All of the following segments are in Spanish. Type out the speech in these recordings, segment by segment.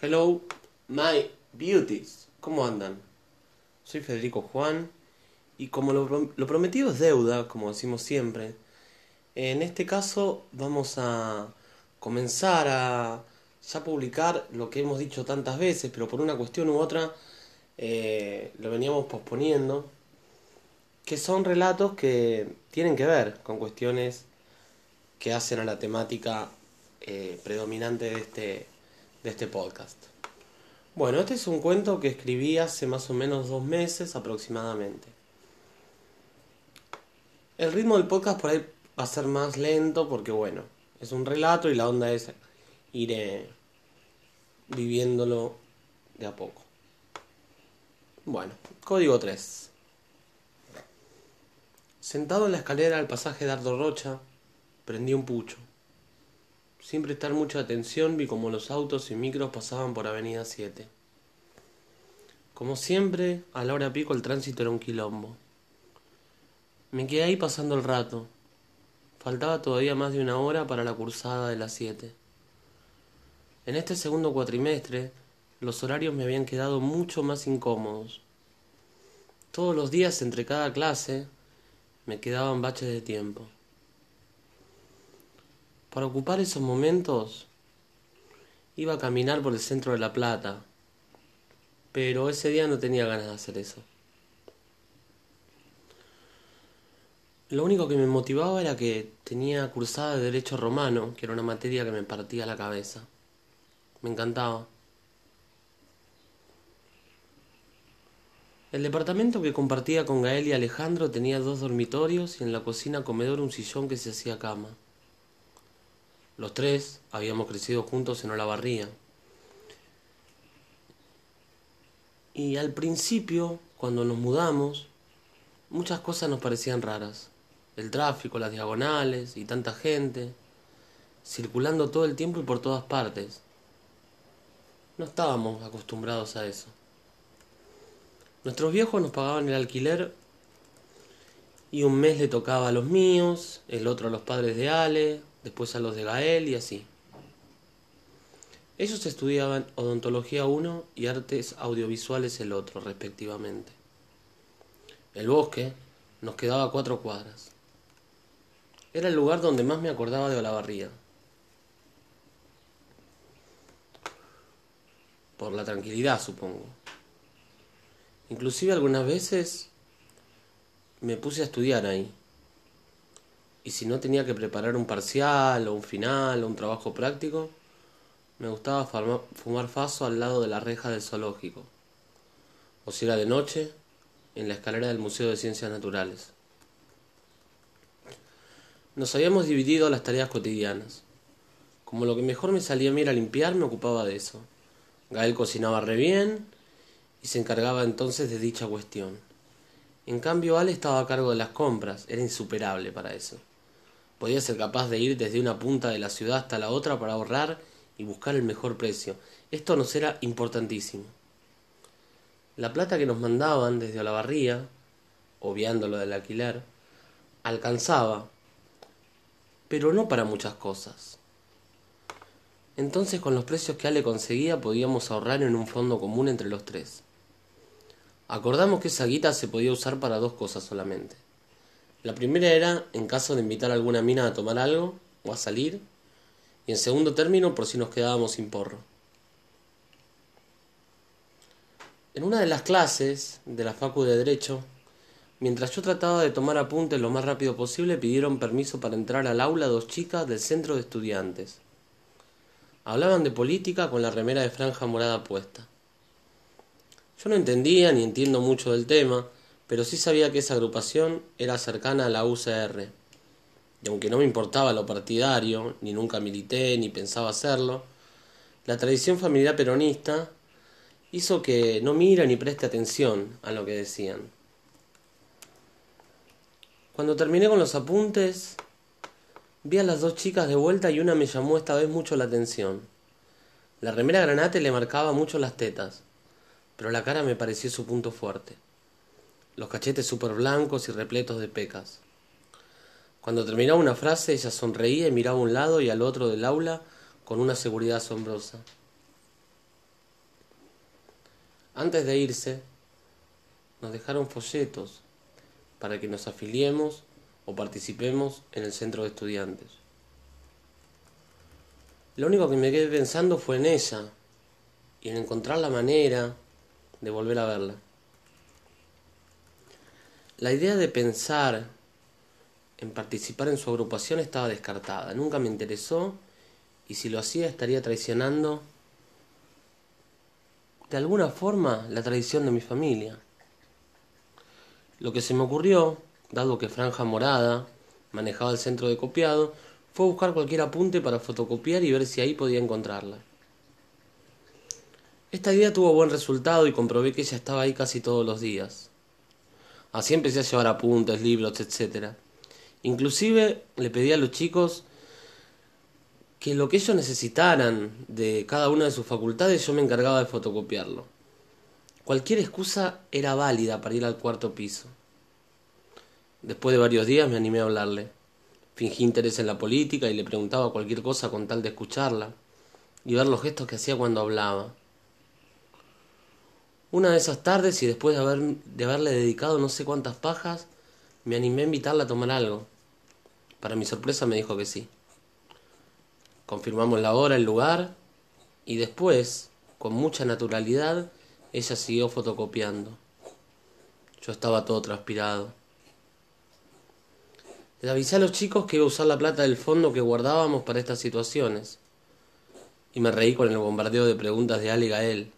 Hello, my beauties. ¿Cómo andan? Soy Federico Juan y como lo, prometido es deuda, como decimos siempre, en este caso vamos a comenzar a ya publicar lo que hemos dicho tantas veces, pero por una cuestión u otra eh, lo veníamos posponiendo, que son relatos que tienen que ver con cuestiones que hacen a la temática eh, predominante de este, de este podcast. Bueno, este es un cuento que escribí hace más o menos dos meses aproximadamente. El ritmo del podcast por ahí va a ser más lento porque bueno, es un relato y la onda es ir eh, viviéndolo de a poco. Bueno, código 3. Sentado en la escalera del pasaje de Ardo Rocha, prendí un pucho. Sin prestar mucha atención vi como los autos y micros pasaban por Avenida 7. Como siempre, a la hora pico el tránsito era un quilombo. Me quedé ahí pasando el rato. Faltaba todavía más de una hora para la cursada de las 7. En este segundo cuatrimestre, los horarios me habían quedado mucho más incómodos. Todos los días entre cada clase me quedaban baches de tiempo. Para ocupar esos momentos iba a caminar por el centro de La Plata, pero ese día no tenía ganas de hacer eso. Lo único que me motivaba era que tenía cursada de Derecho Romano, que era una materia que me partía la cabeza. Me encantaba. El departamento que compartía con Gael y Alejandro tenía dos dormitorios y en la cocina comedor un sillón que se hacía cama. Los tres habíamos crecido juntos en Olavarría. Y al principio, cuando nos mudamos, muchas cosas nos parecían raras. El tráfico, las diagonales y tanta gente, circulando todo el tiempo y por todas partes. No estábamos acostumbrados a eso. Nuestros viejos nos pagaban el alquiler y un mes le tocaba a los míos, el otro a los padres de Ale, después a los de Gael y así. Ellos estudiaban odontología uno y artes audiovisuales el otro, respectivamente. El bosque nos quedaba cuatro cuadras. Era el lugar donde más me acordaba de Olavarría. Por la tranquilidad, supongo. Inclusive algunas veces me puse a estudiar ahí. Y si no tenía que preparar un parcial o un final o un trabajo práctico, me gustaba fumar faso al lado de la reja del zoológico. O si era de noche, en la escalera del Museo de Ciencias Naturales. Nos habíamos dividido las tareas cotidianas. Como lo que mejor me salía a mí era limpiar, me ocupaba de eso. Gael cocinaba re bien y se encargaba entonces de dicha cuestión. En cambio, Ale estaba a cargo de las compras, era insuperable para eso. Podía ser capaz de ir desde una punta de la ciudad hasta la otra para ahorrar y buscar el mejor precio. Esto nos era importantísimo. La plata que nos mandaban desde Olavarría, obviando lo del alquiler, alcanzaba, pero no para muchas cosas. Entonces con los precios que Ale conseguía podíamos ahorrar en un fondo común entre los tres. Acordamos que esa guita se podía usar para dos cosas solamente. La primera era en caso de invitar a alguna mina a tomar algo o a salir, y en segundo término por si nos quedábamos sin porro. En una de las clases de la Facu de Derecho, mientras yo trataba de tomar apuntes lo más rápido posible, pidieron permiso para entrar al aula dos chicas del centro de estudiantes. Hablaban de política con la remera de franja morada puesta. Yo no entendía ni entiendo mucho del tema, pero sí sabía que esa agrupación era cercana a la UCR. Y aunque no me importaba lo partidario, ni nunca milité, ni pensaba hacerlo, la tradición familiar peronista hizo que no mire ni preste atención a lo que decían. Cuando terminé con los apuntes, vi a las dos chicas de vuelta y una me llamó esta vez mucho la atención. La remera granate le marcaba mucho las tetas, pero la cara me pareció su punto fuerte. Los cachetes súper blancos y repletos de pecas. Cuando terminaba una frase, ella sonreía y miraba a un lado y al otro del aula con una seguridad asombrosa. Antes de irse, nos dejaron folletos para que nos afiliemos o participemos en el centro de estudiantes. Lo único que me quedé pensando fue en ella y en encontrar la manera de volver a verla. La idea de pensar en participar en su agrupación estaba descartada, nunca me interesó y si lo hacía estaría traicionando de alguna forma la tradición de mi familia. Lo que se me ocurrió, dado que Franja Morada manejaba el centro de copiado, fue buscar cualquier apunte para fotocopiar y ver si ahí podía encontrarla. Esta idea tuvo buen resultado y comprobé que ella estaba ahí casi todos los días. Así empecé a llevar apuntes, libros, etc. Inclusive le pedí a los chicos que lo que ellos necesitaran de cada una de sus facultades yo me encargaba de fotocopiarlo. Cualquier excusa era válida para ir al cuarto piso. Después de varios días me animé a hablarle. Fingí interés en la política y le preguntaba cualquier cosa con tal de escucharla y ver los gestos que hacía cuando hablaba. Una de esas tardes y después de, haber, de haberle dedicado no sé cuántas pajas, me animé a invitarla a tomar algo. Para mi sorpresa me dijo que sí. Confirmamos la hora, el lugar y después, con mucha naturalidad, ella siguió fotocopiando. Yo estaba todo transpirado. Les avisé a los chicos que iba a usar la plata del fondo que guardábamos para estas situaciones. Y me reí con el bombardeo de preguntas de Ale y Gael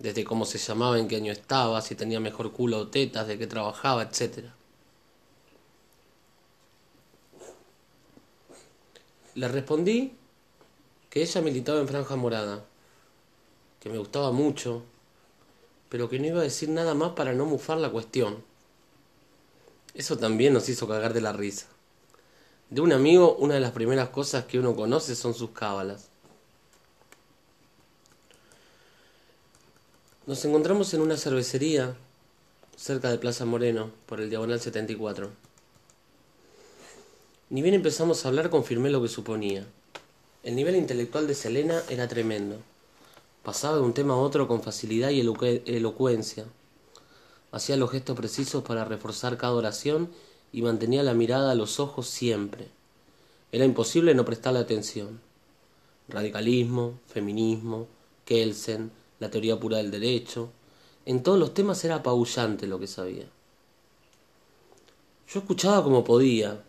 desde cómo se llamaba, en qué año estaba, si tenía mejor culo o tetas, de qué trabajaba, etc. Le respondí que ella militaba en Franja Morada, que me gustaba mucho, pero que no iba a decir nada más para no mufar la cuestión. Eso también nos hizo cagar de la risa. De un amigo, una de las primeras cosas que uno conoce son sus cábalas. Nos encontramos en una cervecería cerca de Plaza Moreno, por el Diagonal 74. Ni bien empezamos a hablar, confirmé lo que suponía. El nivel intelectual de Selena era tremendo. Pasaba de un tema a otro con facilidad y elocuencia. Hacía los gestos precisos para reforzar cada oración y mantenía la mirada a los ojos siempre. Era imposible no prestarle atención. Radicalismo, feminismo, Kelsen, la teoría pura del derecho. En todos los temas era apabullante lo que sabía. Yo escuchaba como podía,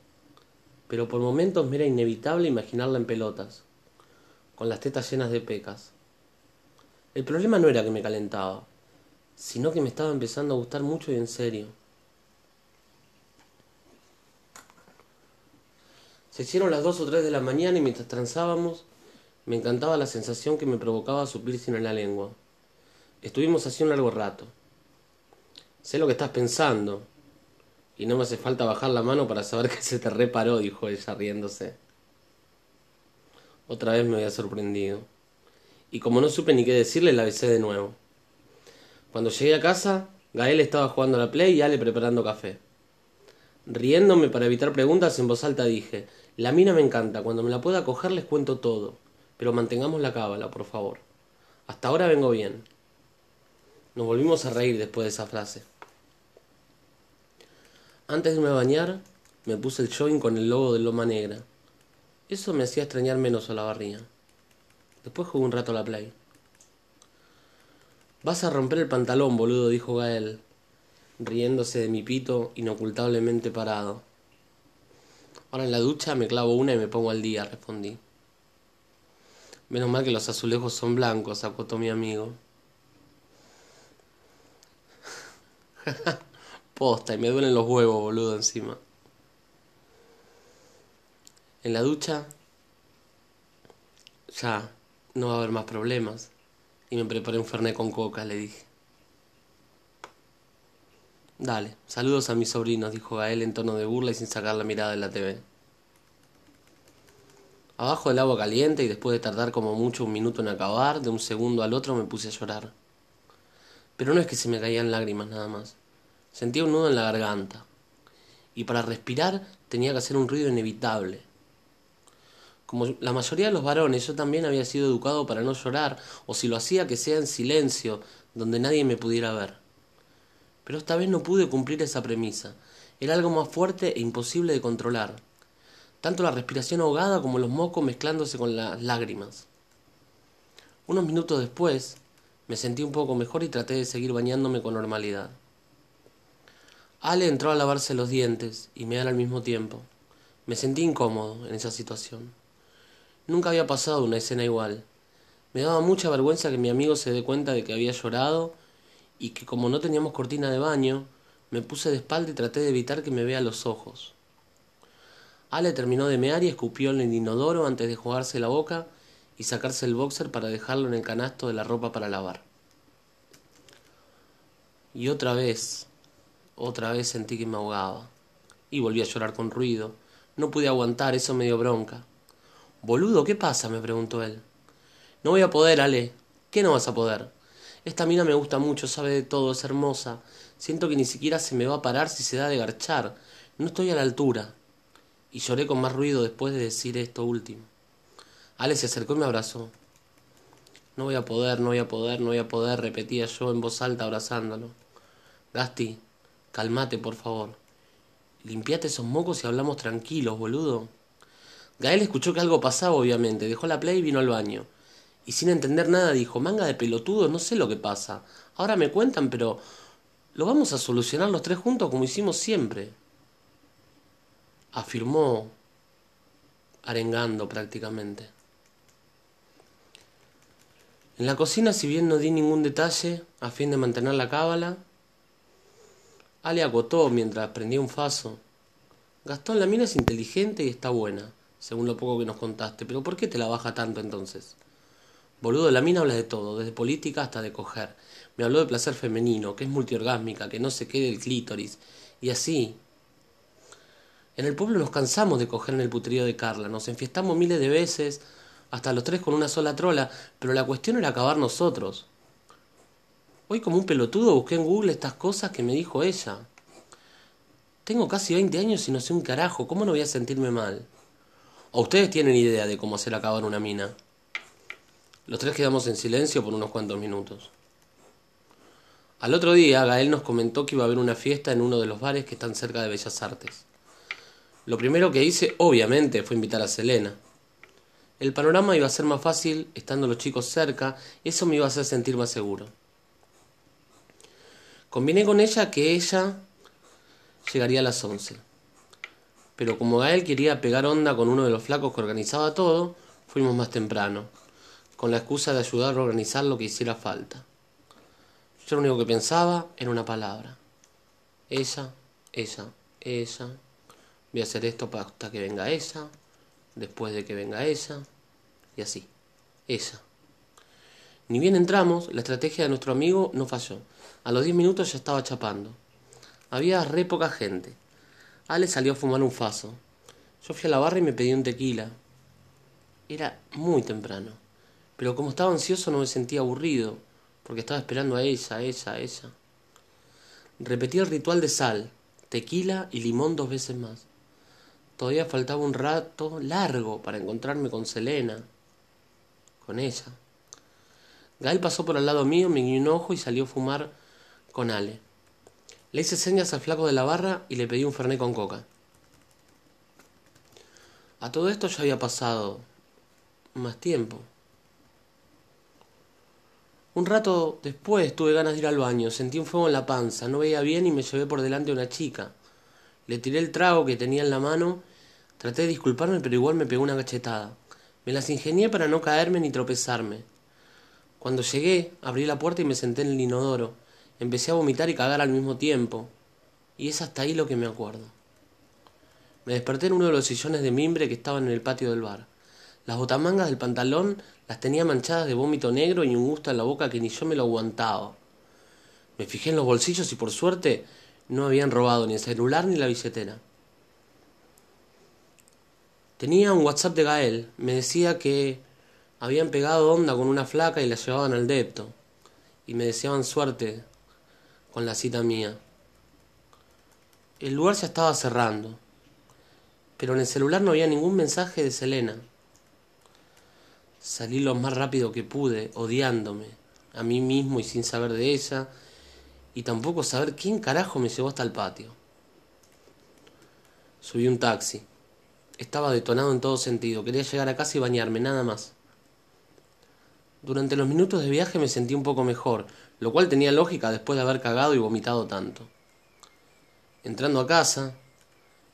pero por momentos me era inevitable imaginarla en pelotas, con las tetas llenas de pecas. El problema no era que me calentaba, sino que me estaba empezando a gustar mucho y en serio. Se hicieron las dos o tres de la mañana y mientras transábamos me encantaba la sensación que me provocaba su piercing en la lengua. Estuvimos así un largo rato. Sé lo que estás pensando. Y no me hace falta bajar la mano para saber que se te reparó, dijo ella riéndose. Otra vez me había sorprendido. Y como no supe ni qué decirle, la besé de nuevo. Cuando llegué a casa, Gael estaba jugando a la play y Ale preparando café. Riéndome para evitar preguntas, en voz alta dije, la mina me encanta, cuando me la pueda coger les cuento todo pero mantengamos la cábala, por favor. Hasta ahora vengo bien. Nos volvimos a reír después de esa frase. Antes de irme a bañar, me puse el jogging con el logo de Loma Negra. Eso me hacía extrañar menos a la barría. Después jugué un rato a la play. Vas a romper el pantalón, boludo, dijo Gael, riéndose de mi pito inocultablemente parado. Ahora en la ducha me clavo una y me pongo al día, respondí. Menos mal que los azulejos son blancos, acotó mi amigo. Posta, y me duelen los huevos, boludo, encima. En la ducha, ya, no va a haber más problemas. Y me preparé un fernet con coca, le dije. Dale, saludos a mis sobrinos, dijo Gael en tono de burla y sin sacar la mirada de la TV abajo del agua caliente y después de tardar como mucho un minuto en acabar, de un segundo al otro me puse a llorar. Pero no es que se me caían lágrimas nada más. Sentía un nudo en la garganta. Y para respirar tenía que hacer un ruido inevitable. Como la mayoría de los varones, yo también había sido educado para no llorar, o si lo hacía que sea en silencio, donde nadie me pudiera ver. Pero esta vez no pude cumplir esa premisa. Era algo más fuerte e imposible de controlar. Tanto la respiración ahogada como los mocos mezclándose con las lágrimas. Unos minutos después, me sentí un poco mejor y traté de seguir bañándome con normalidad. Ale entró a lavarse los dientes y me al mismo tiempo. Me sentí incómodo en esa situación. Nunca había pasado una escena igual. Me daba mucha vergüenza que mi amigo se dé cuenta de que había llorado y que como no teníamos cortina de baño, me puse de espalda y traté de evitar que me vea los ojos. Ale terminó de mear y escupió en el inodoro antes de jugarse la boca y sacarse el boxer para dejarlo en el canasto de la ropa para lavar. Y otra vez, otra vez sentí que me ahogaba. Y volví a llorar con ruido. No pude aguantar, eso me dio bronca. Boludo, ¿qué pasa? me preguntó él. No voy a poder, Ale. ¿Qué no vas a poder? Esta mina me gusta mucho, sabe de todo, es hermosa. Siento que ni siquiera se me va a parar si se da de garchar. No estoy a la altura. Y lloré con más ruido después de decir esto último. Ale se acercó y me abrazó. No voy a poder, no voy a poder, no voy a poder, repetía yo en voz alta abrazándolo. Gasti, calmate, por favor. Limpiate esos mocos y hablamos tranquilos, boludo. Gael escuchó que algo pasaba, obviamente. Dejó la play y vino al baño y sin entender nada dijo, manga de pelotudo, no sé lo que pasa. Ahora me cuentan, pero lo vamos a solucionar los tres juntos como hicimos siempre. Afirmó, arengando prácticamente. En la cocina, si bien no di ningún detalle a fin de mantener la cábala, Ale agotó mientras prendía un faso. Gastón, la mina es inteligente y está buena, según lo poco que nos contaste, pero ¿por qué te la baja tanto entonces? Boludo, la mina habla de todo, desde política hasta de coger. Me habló de placer femenino, que es multiorgásmica, que no se quede el clítoris. Y así. En el pueblo nos cansamos de coger en el puterío de Carla, nos enfiestamos miles de veces, hasta los tres con una sola trola, pero la cuestión era acabar nosotros. Hoy como un pelotudo busqué en Google estas cosas que me dijo ella. Tengo casi 20 años y no sé un carajo, ¿cómo no voy a sentirme mal? ¿O ustedes tienen idea de cómo hacer acabar una mina? Los tres quedamos en silencio por unos cuantos minutos. Al otro día, Gael nos comentó que iba a haber una fiesta en uno de los bares que están cerca de Bellas Artes. Lo primero que hice, obviamente, fue invitar a Selena. El panorama iba a ser más fácil estando los chicos cerca, y eso me iba a hacer sentir más seguro. Combiné con ella que ella llegaría a las once. Pero como Gael quería pegar onda con uno de los flacos que organizaba todo, fuimos más temprano con la excusa de ayudar a organizar lo que hiciera falta. Yo lo único que pensaba era una palabra. Ella, ella, ella. Voy a hacer esto hasta que venga ella, después de que venga ella, así. Ella. Ni bien entramos, la estrategia de nuestro amigo no falló. A los diez minutos ya estaba chapando. Había re poca gente. Ale salió a fumar un faso. Yo fui a la barra y me pedí un tequila. Era muy temprano. Pero como estaba ansioso no me sentía aburrido, porque estaba esperando a ella, a ella, a ella. Repetí el ritual de sal, tequila y limón dos veces más. Todavía faltaba un rato largo para encontrarme con Selena, con ella. Gael pasó por al lado mío, me guiñó un ojo y salió a fumar con Ale. Le hice señas al flaco de la barra y le pedí un fernet con coca. A todo esto ya había pasado más tiempo. Un rato después tuve ganas de ir al baño, sentí un fuego en la panza, no veía bien y me llevé por delante a una chica. Le tiré el trago que tenía en la mano, traté de disculparme, pero igual me pegó una cachetada. Me las ingenié para no caerme ni tropezarme. Cuando llegué, abrí la puerta y me senté en el inodoro. Empecé a vomitar y cagar al mismo tiempo. Y es hasta ahí lo que me acuerdo. Me desperté en uno de los sillones de mimbre que estaban en el patio del bar. Las botamangas del pantalón las tenía manchadas de vómito negro y un gusto en la boca que ni yo me lo aguantaba. Me fijé en los bolsillos y por suerte no habían robado ni el celular ni la billetera. Tenía un WhatsApp de Gael. Me decía que habían pegado onda con una flaca y la llevaban al depto. Y me deseaban suerte con la cita mía. El lugar ya estaba cerrando. Pero en el celular no había ningún mensaje de Selena. Salí lo más rápido que pude, odiándome, a mí mismo y sin saber de ella, y tampoco saber quién carajo me llevó hasta el patio. Subí un taxi. Estaba detonado en todo sentido. Quería llegar a casa y bañarme, nada más. Durante los minutos de viaje me sentí un poco mejor, lo cual tenía lógica después de haber cagado y vomitado tanto. Entrando a casa,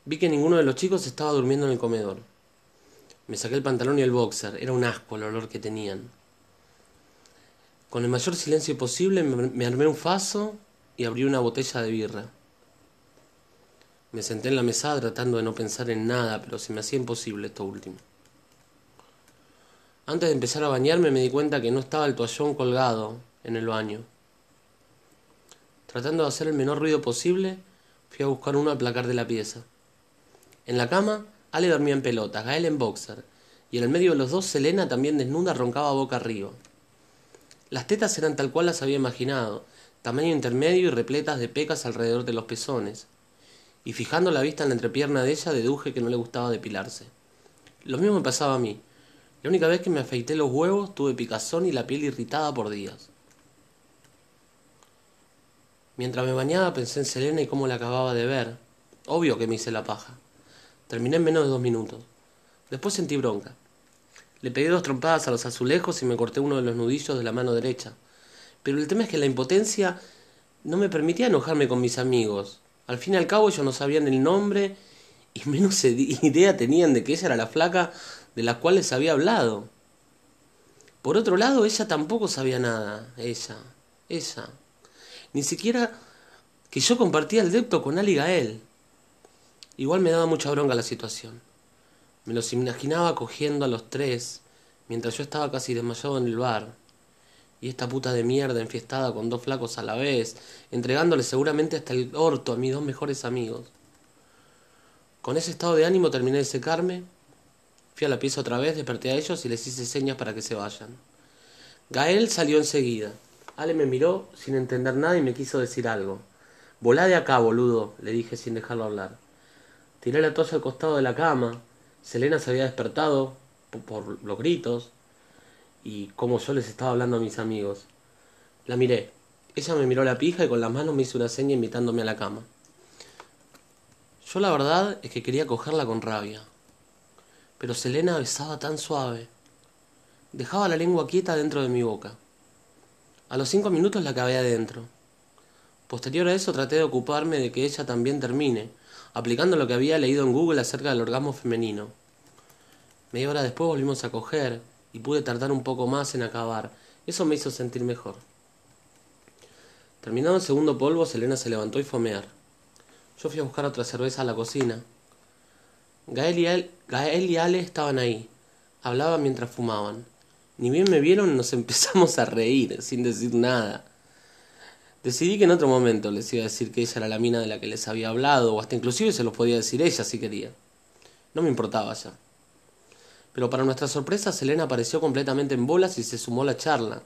vi que ninguno de los chicos estaba durmiendo en el comedor. Me saqué el pantalón y el boxer, era un asco el olor que tenían. Con el mayor silencio posible me armé un faso y abrí una botella de birra. Me senté en la mesada tratando de no pensar en nada, pero se me hacía imposible esto último. Antes de empezar a bañarme me di cuenta que no estaba el toallón colgado en el baño. Tratando de hacer el menor ruido posible, fui a buscar uno al placar de la pieza. En la cama, Ale dormía en pelotas, Gael en boxer, y en el medio de los dos Selena también desnuda roncaba boca arriba. Las tetas eran tal cual las había imaginado, tamaño intermedio y repletas de pecas alrededor de los pezones y fijando la vista en la entrepierna de ella deduje que no le gustaba depilarse. Lo mismo me pasaba a mí. La única vez que me afeité los huevos tuve picazón y la piel irritada por días. Mientras me bañaba pensé en Selena y cómo la acababa de ver. Obvio que me hice la paja. Terminé en menos de dos minutos. Después sentí bronca. Le pegué dos trompadas a los azulejos y me corté uno de los nudillos de la mano derecha. Pero el tema es que la impotencia no me permitía enojarme con mis amigos. Al fin y al cabo ellos no sabían el nombre y menos idea tenían de que ella era la flaca de la cual les había hablado. Por otro lado, ella tampoco sabía nada, ella, ella. Ni siquiera que yo compartía el depto con Ali Gael. Igual me daba mucha bronca la situación. Me los imaginaba cogiendo a los tres, mientras yo estaba casi desmayado en el bar. Y esta puta de mierda enfiestada con dos flacos a la vez, entregándole seguramente hasta el orto a mis dos mejores amigos. Con ese estado de ánimo terminé de secarme, fui a la pieza otra vez, desperté a ellos y les hice señas para que se vayan. Gael salió enseguida. Ale me miró sin entender nada y me quiso decir algo. Volá de acá, boludo, le dije sin dejarlo hablar. Tiré la toalla al costado de la cama. Selena se había despertado por los gritos y como yo les estaba hablando a mis amigos. La miré. Ella me miró la pija y con las manos me hizo una seña invitándome a la cama. Yo la verdad es que quería cogerla con rabia. Pero Selena besaba tan suave. Dejaba la lengua quieta dentro de mi boca. A los cinco minutos la acabé adentro. Posterior a eso traté de ocuparme de que ella también termine, aplicando lo que había leído en Google acerca del orgasmo femenino. Media hora después volvimos a coger, y pude tardar un poco más en acabar. Eso me hizo sentir mejor. Terminado el segundo polvo, Selena se levantó y fue a mear. Yo fui a buscar otra cerveza a la cocina. Gael y, Gael y Ale estaban ahí. Hablaban mientras fumaban. Ni bien me vieron, nos empezamos a reír, sin decir nada. Decidí que en otro momento les iba a decir que ella era la mina de la que les había hablado, o hasta inclusive se los podía decir ella si quería. No me importaba ya. Pero para nuestra sorpresa, Selena apareció completamente en bolas y se sumó a la charla.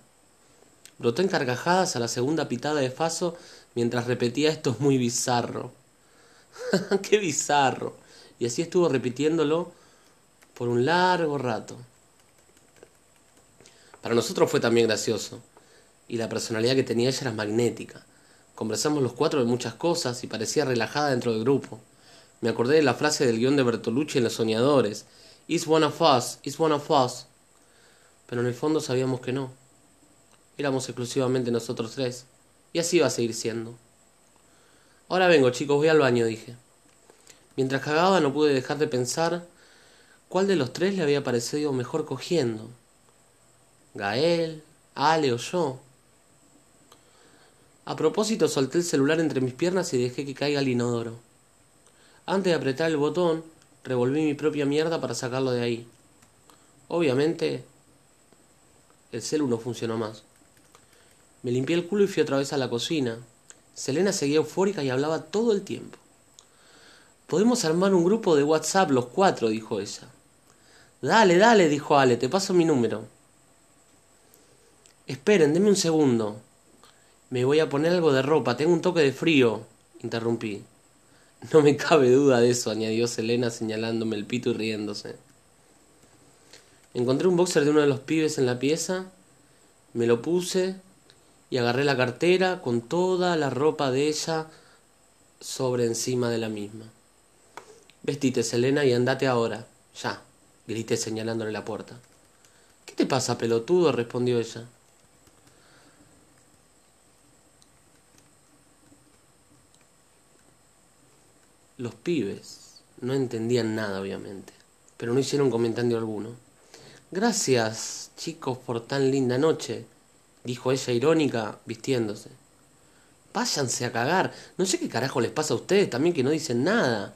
Brotó en carcajadas a la segunda pitada de Faso mientras repetía esto es muy bizarro. ¡Qué bizarro! Y así estuvo repitiéndolo por un largo rato. Para nosotros fue también gracioso. Y la personalidad que tenía ella era magnética. Conversamos los cuatro de muchas cosas y parecía relajada dentro del grupo. Me acordé de la frase del guion de Bertolucci en Los Soñadores, It's one of us, it's one of us. Pero en el fondo sabíamos que no. Éramos exclusivamente nosotros tres. Y así iba a seguir siendo. Ahora vengo, chicos, voy al baño, dije. Mientras cagaba no pude dejar de pensar cuál de los tres le había parecido mejor cogiendo. Gael, Ale o yo. A propósito solté el celular entre mis piernas y dejé que caiga al inodoro. Antes de apretar el botón, revolví mi propia mierda para sacarlo de ahí. Obviamente, el celu no funcionó más. Me limpié el culo y fui otra vez a la cocina. Selena seguía eufórica y hablaba todo el tiempo. Podemos armar un grupo de WhatsApp los cuatro, dijo ella. Dale, dale, dijo Ale, te paso mi número. Esperen, denme un segundo. Me voy a poner algo de ropa, tengo un toque de frío, interrumpí. No me cabe duda de eso, añadió Selena señalándome el pito y riéndose. Encontré un boxer de uno de los pibes en la pieza, me lo puse y agarré la cartera con toda la ropa de ella sobre encima de la misma. Vestite, Selena, y andate ahora. Ya, grité señalándole la puerta. ¿Qué te pasa, pelotudo? respondió ella. Los pibes no entendían nada, obviamente, pero no hicieron comentario alguno. Gracias, chicos, por tan linda noche, dijo ella irónica, vistiéndose. Váyanse a cagar. No sé qué carajo les pasa a ustedes también que no dicen nada.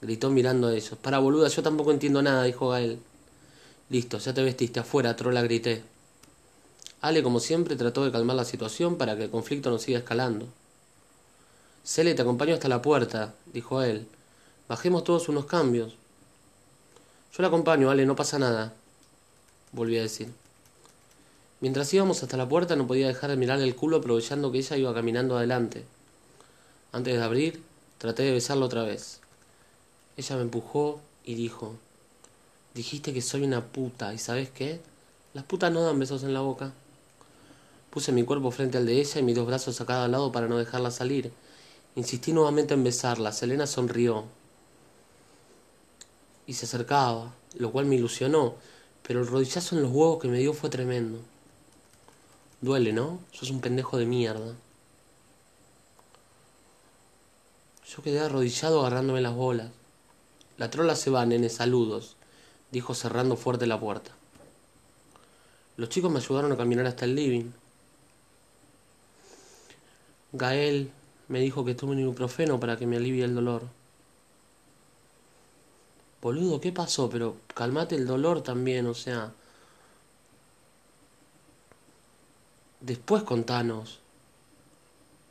Gritó mirando a ellos. Para boluda, yo tampoco entiendo nada, dijo Gael. Listo, ya te vestiste afuera, trola, grité. Ale, como siempre, trató de calmar la situación para que el conflicto no siga escalando. Cele, te acompaño hasta la puerta, dijo él. Bajemos todos unos cambios. Yo la acompaño, Ale, no pasa nada, volví a decir. Mientras íbamos hasta la puerta no podía dejar de mirarle el culo aprovechando que ella iba caminando adelante. Antes de abrir, traté de besarlo otra vez. Ella me empujó y dijo, dijiste que soy una puta, ¿y sabes qué? Las putas no dan besos en la boca. Puse mi cuerpo frente al de ella y mis dos brazos a cada lado para no dejarla salir. Insistí nuevamente en besarla. Selena sonrió y se acercaba, lo cual me ilusionó, pero el rodillazo en los huevos que me dio fue tremendo. Duele, ¿no? Sos un pendejo de mierda. Yo quedé arrodillado agarrándome las bolas. La trola se va, nene, saludos, dijo cerrando fuerte la puerta. Los chicos me ayudaron a caminar hasta el living. Gael me dijo que tome un ibuprofeno para que me alivie el dolor. Boludo, ¿qué pasó? Pero calmate el dolor también, o sea. Después contanos.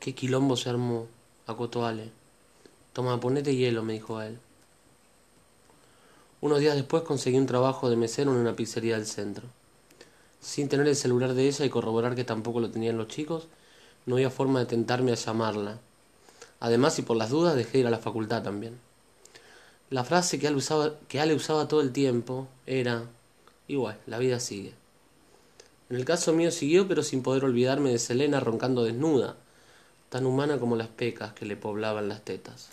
¿Qué quilombo se armó? Acotó Ale. Toma, ponete hielo, me dijo él. Unos días después conseguí un trabajo de mesero en una pizzería del centro. Sin tener el celular de ella y corroborar que tampoco lo tenían los chicos, no había forma de tentarme a llamarla. Además, y por las dudas, dejé de ir a la facultad también. La frase que Ale usaba, que Ale usaba todo el tiempo era, igual, la vida sigue. En el caso mío siguió, pero sin poder olvidarme de Selena roncando desnuda, tan humana como las pecas que le poblaban las tetas.